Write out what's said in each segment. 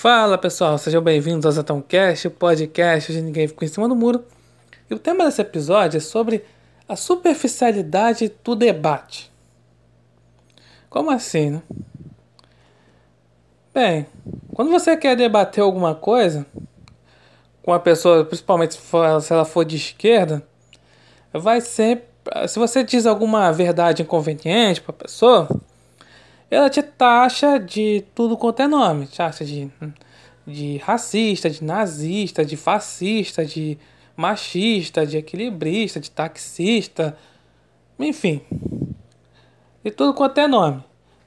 Fala pessoal, sejam bem-vindos ao Zetãocast, o podcast de Ninguém Ficou em Cima do Muro. E o tema desse episódio é sobre a superficialidade do debate. Como assim, né? Bem, quando você quer debater alguma coisa com a pessoa, principalmente se, ela for de esquerda, vai ser. Se você diz alguma verdade inconveniente para a pessoa, ela te taxa de tudo quanto é nome. Taxa de, de racista, de nazista, de fascista, de machista, de equilibrista, de taxista, enfim. De tudo quanto é nome.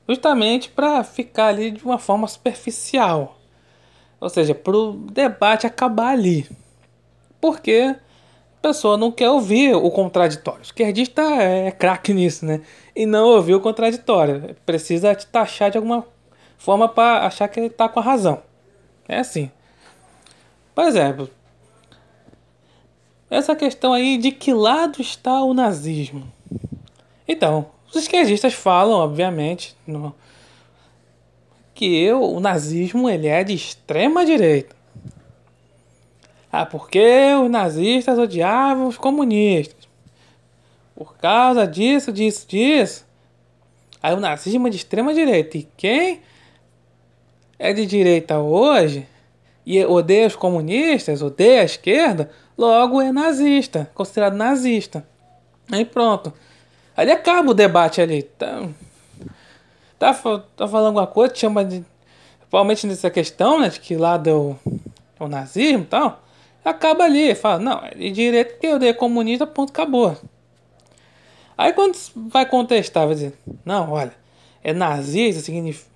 Justamente para ficar ali de uma forma superficial. Ou seja, para o debate acabar ali. Porque pessoa não quer ouvir o contraditório. O esquerdista é craque nisso, né? E não ouvir o contraditório. Precisa te taxar de alguma forma para achar que ele está com a razão. É assim. Por exemplo, essa questão aí de que lado está o nazismo. Então, os esquerdistas falam, obviamente, no, que eu, o nazismo ele é de extrema direita. Ah, porque os nazistas odiavam os comunistas. Por causa disso, disso, disso. Aí o nazismo é de extrema direita. E quem é de direita hoje e odeia os comunistas, odeia a esquerda, logo é nazista, considerado nazista. Aí pronto. Aí acaba o debate ali. Tá, tá, tá falando alguma coisa, chama de. Principalmente nessa questão, né? De que lá deu o nazismo e tal acaba ali, fala, não, é direito porque eu dei comunista, ponto, acabou. Aí quando vai contestar, vai dizer, não, olha, é nazista, significa.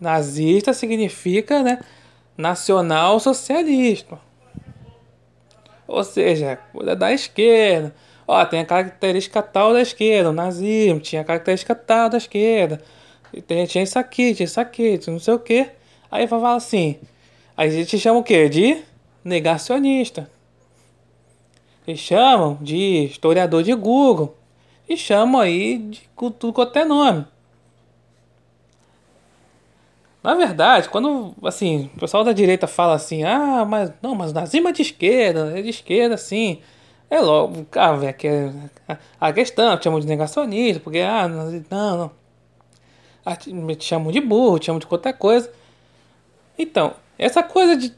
Nazista significa, né? Nacional socialista. Ou seja, coisa da esquerda. Ó, tem a característica tal da esquerda, o nazismo, tinha a característica tal da esquerda. Tem, tinha isso aqui, tinha isso aqui, não sei o que. Aí vai falar assim. Aí a gente chama o quê? De negacionista. Eles chamam de historiador de Google. E chamam aí de tudo quanto é nome. Na verdade, quando assim, o pessoal da direita fala assim, ah, mas não, mas o nazismo é de esquerda, é de esquerda, sim. É logo, ah, velho, que é a questão, te chamam de negacionista, porque, ah, não, não. Ah, te chamam de burro, te chamam de qualquer coisa. Então, essa coisa de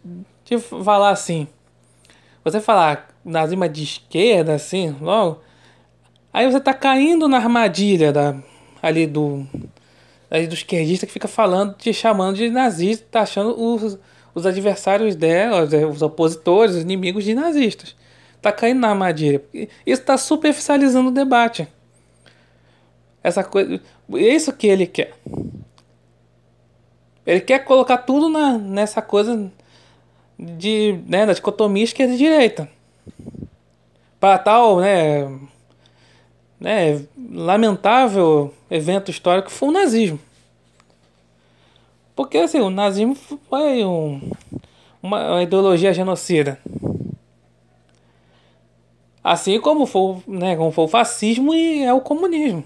Tipo, falar assim. Você falar nazismo de esquerda, assim, logo. Aí você tá caindo na armadilha da, ali do. Ali do esquerdista que fica falando, te chamando de nazista, tá achando os, os adversários dela, os opositores, os inimigos de nazistas. Tá caindo na armadilha. Isso tá superficializando o debate. Essa coisa. Isso que ele quer. Ele quer colocar tudo na, nessa coisa de, né, da dicotomia esquerda e direita. Para tal, né, né, lamentável evento histórico foi o nazismo. Porque assim, o nazismo foi um, uma, ideologia genocida. Assim como foi, né, como foi o fascismo e é o comunismo.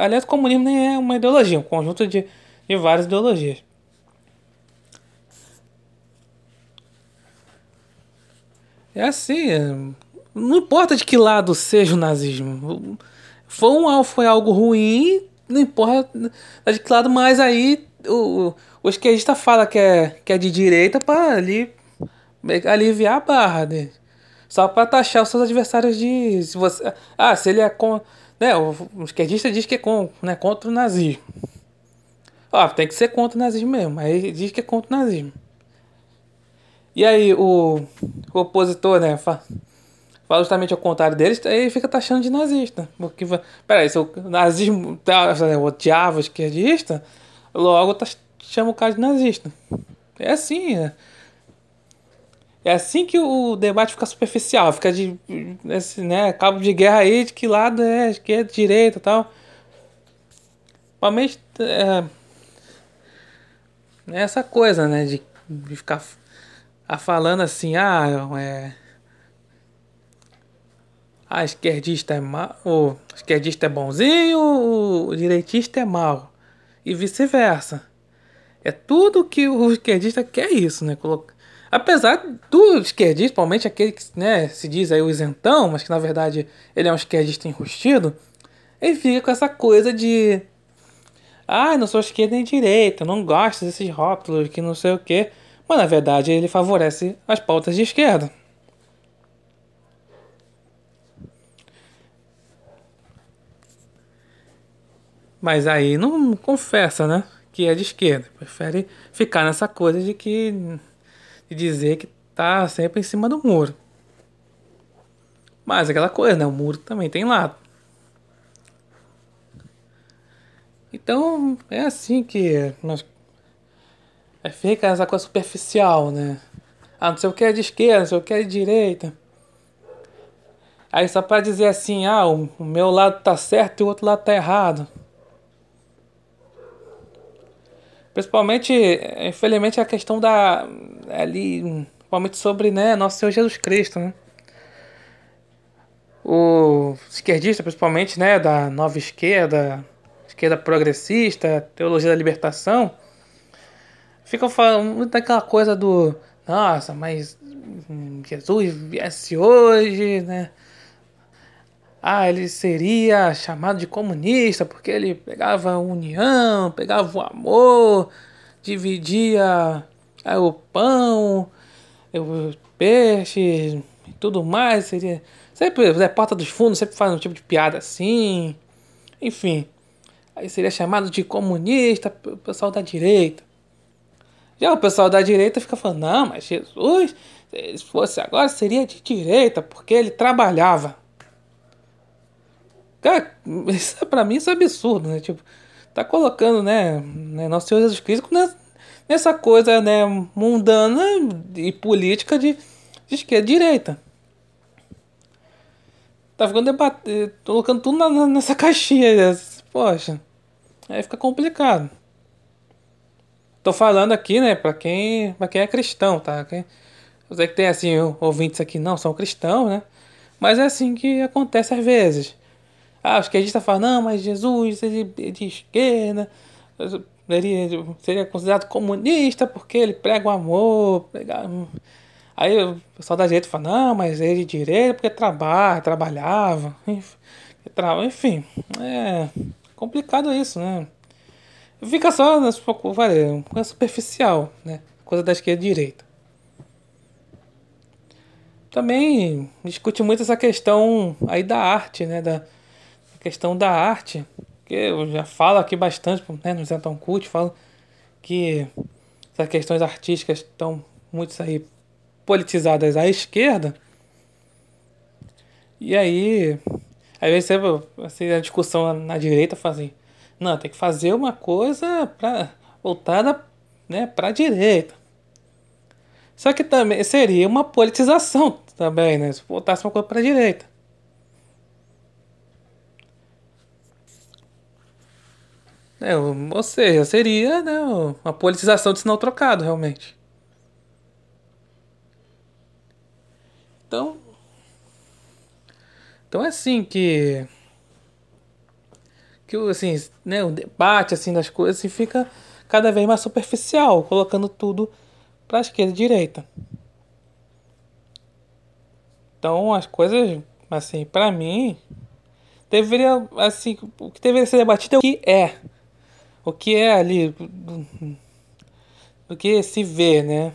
Aliás, o comunismo nem é uma ideologia, é um conjunto de, de várias ideologias. É assim, é, não importa de que lado seja o nazismo. Foi, um, foi algo ruim, não importa de que lado, mas aí o, o esquerdista fala que é, que é de direita para ali aliviar a barra dele. Só para taxar os seus adversários de. Se você, ah, se ele é com. Né, o, esquerdista diz que é com, né, contra o nazismo. Ó, tem que ser contra o nazismo mesmo. Aí diz que é contra o nazismo. E aí o, o opositor, né, fala, fala justamente ao contrário deles, aí fica taxando de nazista. Porque, peraí, se o nazismo tá, odiava o esquerdista, logo tá, chama o cara de nazista. É assim, né? É assim que o debate fica superficial, fica de esse, né, cabo de guerra aí, de que lado é esquerda, direita tal. Realmente é, é essa coisa, né, de, de ficar a falando assim, ah, é. A esquerdista é mal, o esquerdista é bonzinho, o direitista é mal. E vice-versa. É tudo que o esquerdista quer isso, né? Apesar do esquerdista, principalmente aquele que né, se diz aí o isentão, mas que na verdade ele é um esquerdista enrustido, ele fica com essa coisa de. Ah, não sou esquerda nem direita, não gosto desses rótulos, que não sei o quê. Mas na verdade ele favorece as pautas de esquerda. Mas aí não confessa, né? Que é de esquerda. Prefere ficar nessa coisa de que de dizer que tá sempre em cima do muro. Mas aquela coisa, né? O muro também tem lado. Então é assim que nós. É, fica essa coisa superficial, né? Ah, não sei o que é de esquerda, não sei o que é de direita. Aí só para dizer assim, ah, o meu lado tá certo e o outro lado tá errado. Principalmente, infelizmente, a questão da. ali. Principalmente sobre, né, nosso Senhor Jesus Cristo, né? O esquerdista, principalmente, né, da nova esquerda, esquerda progressista, teologia da libertação, ficam falando muito daquela coisa do. Nossa, mas Jesus viesse hoje, né? ah, ele seria chamado de comunista porque ele pegava a união, pegava o amor, dividia é, o pão, os peixes e tudo mais. Seria sempre é porta dos fundos, sempre faz um tipo de piada assim. Enfim, aí seria chamado de comunista o pessoal da direita. Já o pessoal da direita fica falando: não, mas Jesus, se fosse agora, seria de direita porque ele trabalhava. Cara, isso, pra mim isso é absurdo, né? Tipo, tá colocando, né, né Nosso Senhor Jesus Cristo nessa, nessa coisa, né, mundana e política de, de esquerda e direita. Tá ficando debatendo, colocando tudo na, nessa caixinha. Poxa, aí fica complicado. Tô falando aqui, né, pra quem, pra quem é cristão, tá? Quem, eu sei que tem, assim, ouvintes aqui não são cristãos, né? Mas é assim que acontece às vezes. Ah, os gente está falando, não, mas Jesus é de esquerda, seria, seria considerado comunista porque ele prega o amor. Prega... Aí o pessoal da direita fala, não, mas ele é de direita porque trabalha, trabalhava. Enfim, é complicado isso, né? Fica só na coisa superficial, né? Coisa da esquerda e direita. Também discute muito essa questão aí da arte, né? Da, questão da arte, que eu já falo aqui bastante né, no Zenton Cult, falo que essas questões artísticas estão muito aí politizadas à esquerda. E aí, às vezes assim, a discussão na direita fala assim, não, tem que fazer uma coisa pra, voltada né, para a direita. Só que também seria uma politização também, né? Se voltasse uma coisa para a direita. É, ou seja, seria né, uma politização de sinal trocado, realmente. Então. Então é assim que. Que assim, né, o debate assim, das coisas assim, fica cada vez mais superficial, colocando tudo para esquerda e direita. Então as coisas, assim, para mim, deveria, assim, o que deveria ser debatido é o que é o que é ali, o que se vê, né?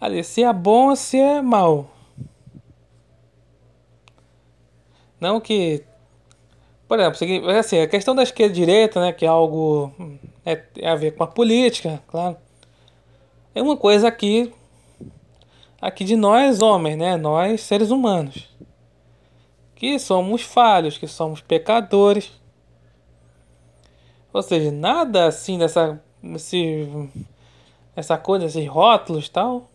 Ali, se é bom ou se é mal. Não que. Por exemplo, assim, a questão da esquerda e direita, né, que é algo. É, tem a ver com a política, claro. É uma coisa aqui. Aqui de nós, homens, né? Nós, seres humanos. Que somos falhos, que somos pecadores ou seja, nada assim dessa. Esse, essa coisa, esses rótulos tal.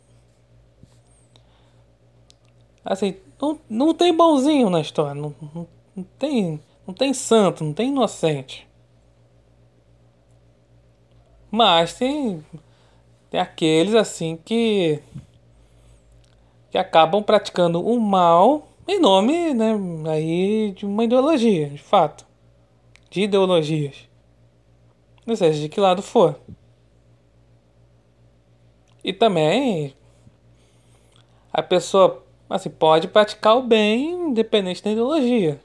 Assim, não, não tem bonzinho na história. Não, não, não, tem, não tem santo, não tem inocente. Mas tem, tem aqueles assim que. que acabam praticando o mal em nome né, aí de uma ideologia, de fato. De ideologias. Ou seja, de que lado for. E também a pessoa assim, pode praticar o bem independente da ideologia.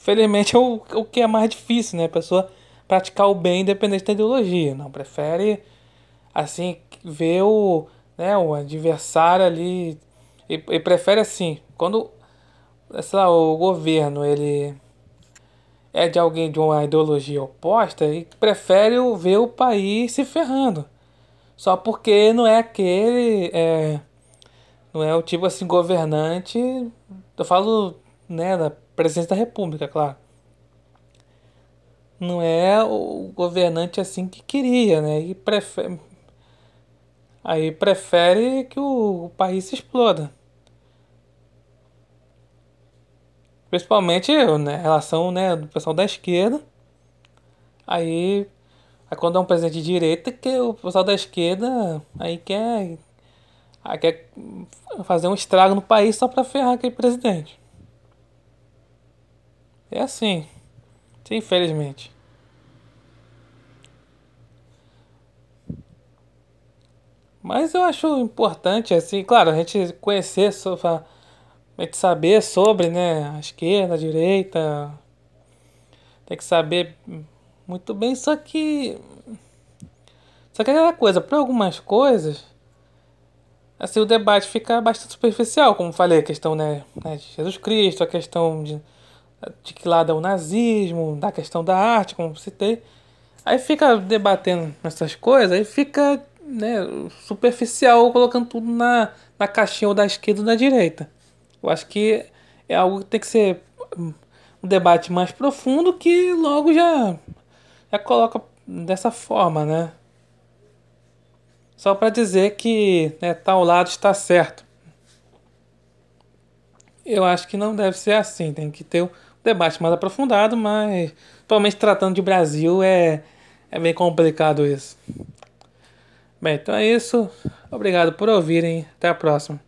Felizmente é o, o que é mais difícil, né? A pessoa praticar o bem independente da ideologia. Não, prefere assim ver o, né, o adversário ali e, e prefere assim, quando sei lá, o governo ele é de alguém de uma ideologia oposta e prefere ver o país se ferrando. Só porque não é aquele. É, não é o tipo assim governante. Eu falo né, da presidência da república, claro. Não é o governante assim que queria, né? E prefere, aí prefere que o, o país se exploda. Principalmente né, em relação né, do pessoal da esquerda. Aí, aí quando é um presidente de direita, que o pessoal da esquerda aí quer, aí quer fazer um estrago no país só para ferrar aquele presidente. É assim. Sim, infelizmente. Mas eu acho importante, assim, claro, a gente conhecer sobre tem que saber sobre, né, a esquerda, a direita. Tem que saber muito bem, só que só que é aquela coisa, para algumas coisas, assim, o debate fica bastante superficial, como falei, a questão, né, né de Jesus Cristo, a questão de, de que lado é o nazismo, da questão da arte, como citei. Aí fica debatendo essas coisas, aí fica né, superficial, colocando tudo na, na caixinha da esquerda ou da direita. Eu acho que é algo que tem que ser um debate mais profundo que logo já, já coloca dessa forma, né? Só para dizer que né, tal lado está certo. Eu acho que não deve ser assim. Tem que ter debate mais aprofundado, mas provavelmente tratando de Brasil é, é bem complicado isso. Bem, então é isso. Obrigado por ouvirem. Até a próxima.